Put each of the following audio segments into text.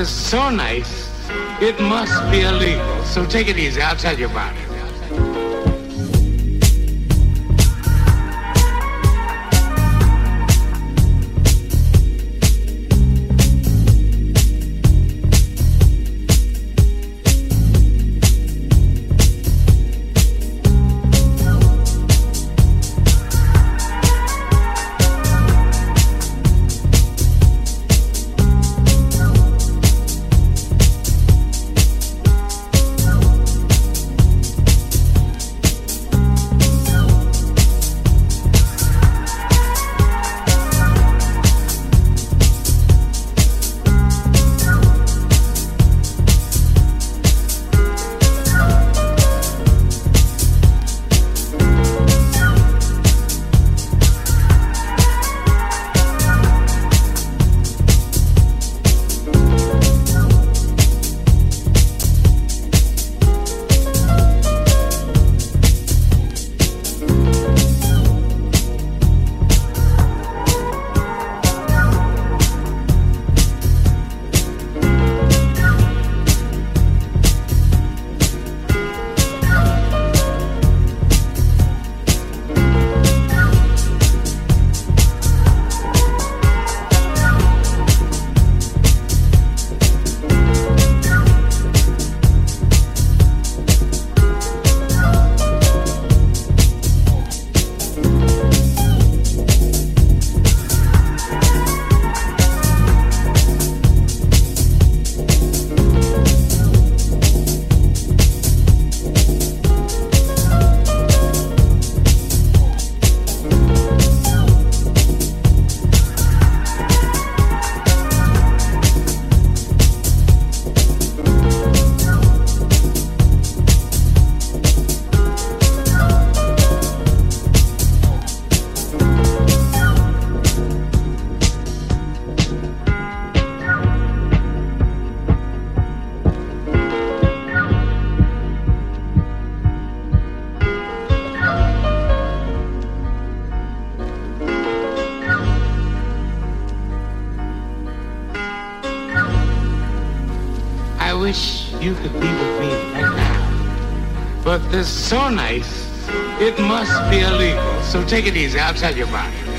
This so nice, it must be illegal. So take it easy. I'll tell you about it. So nice, it must be illegal. So take it easy. I'll tell you about it.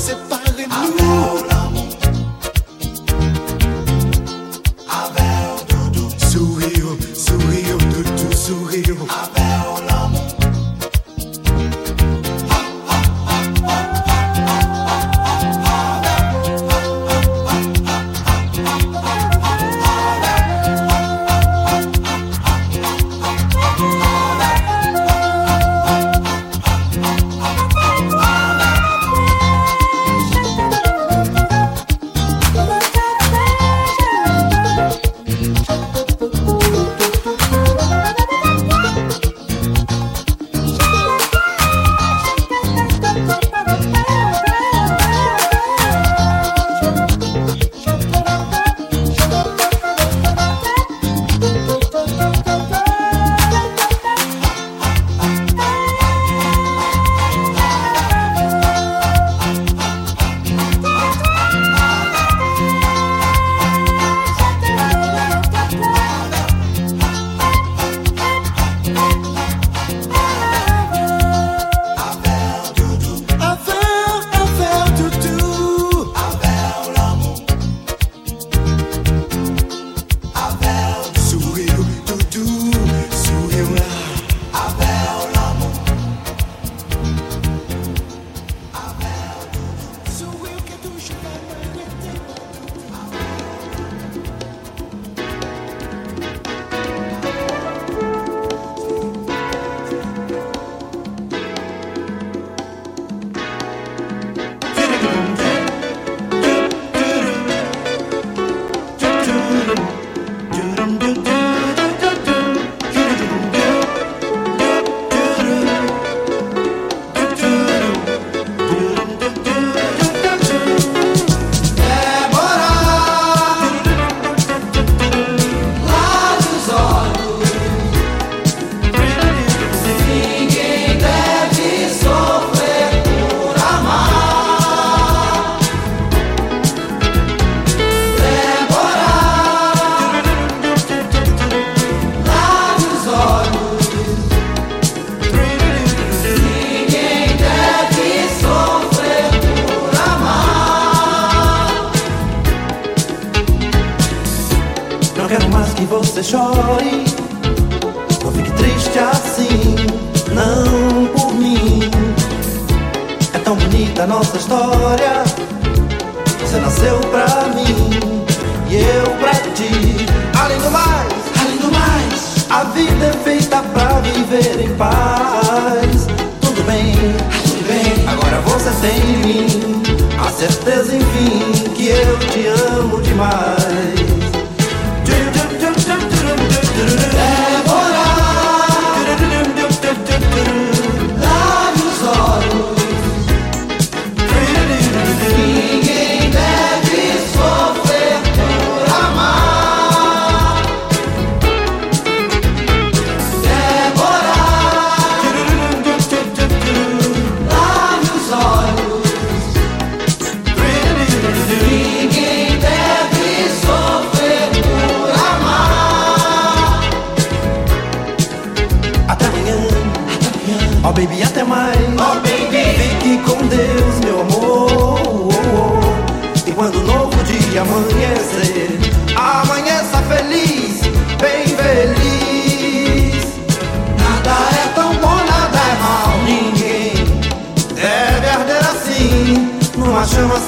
gossip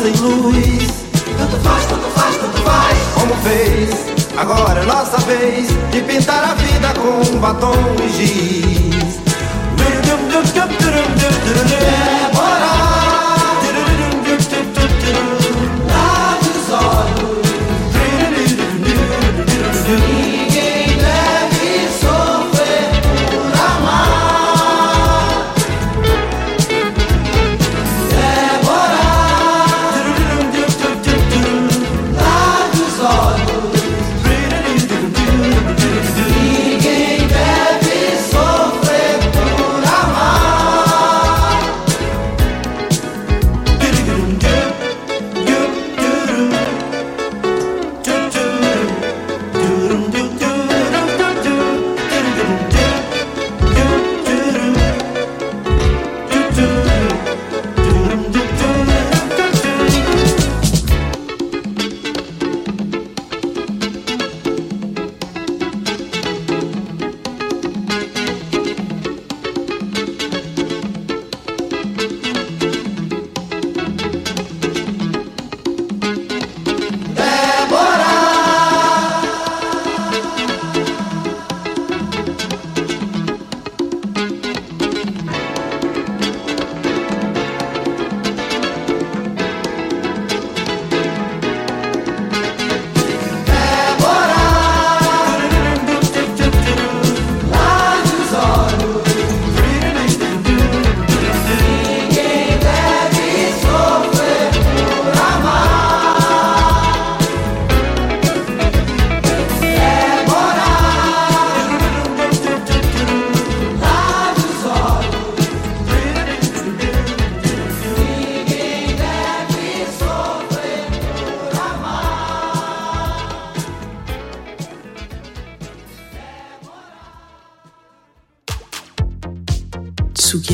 sem luz. Tanto faz, tanto faz, tanto faz. Como fez, agora é nossa vez de pintar a vida com batom e giz.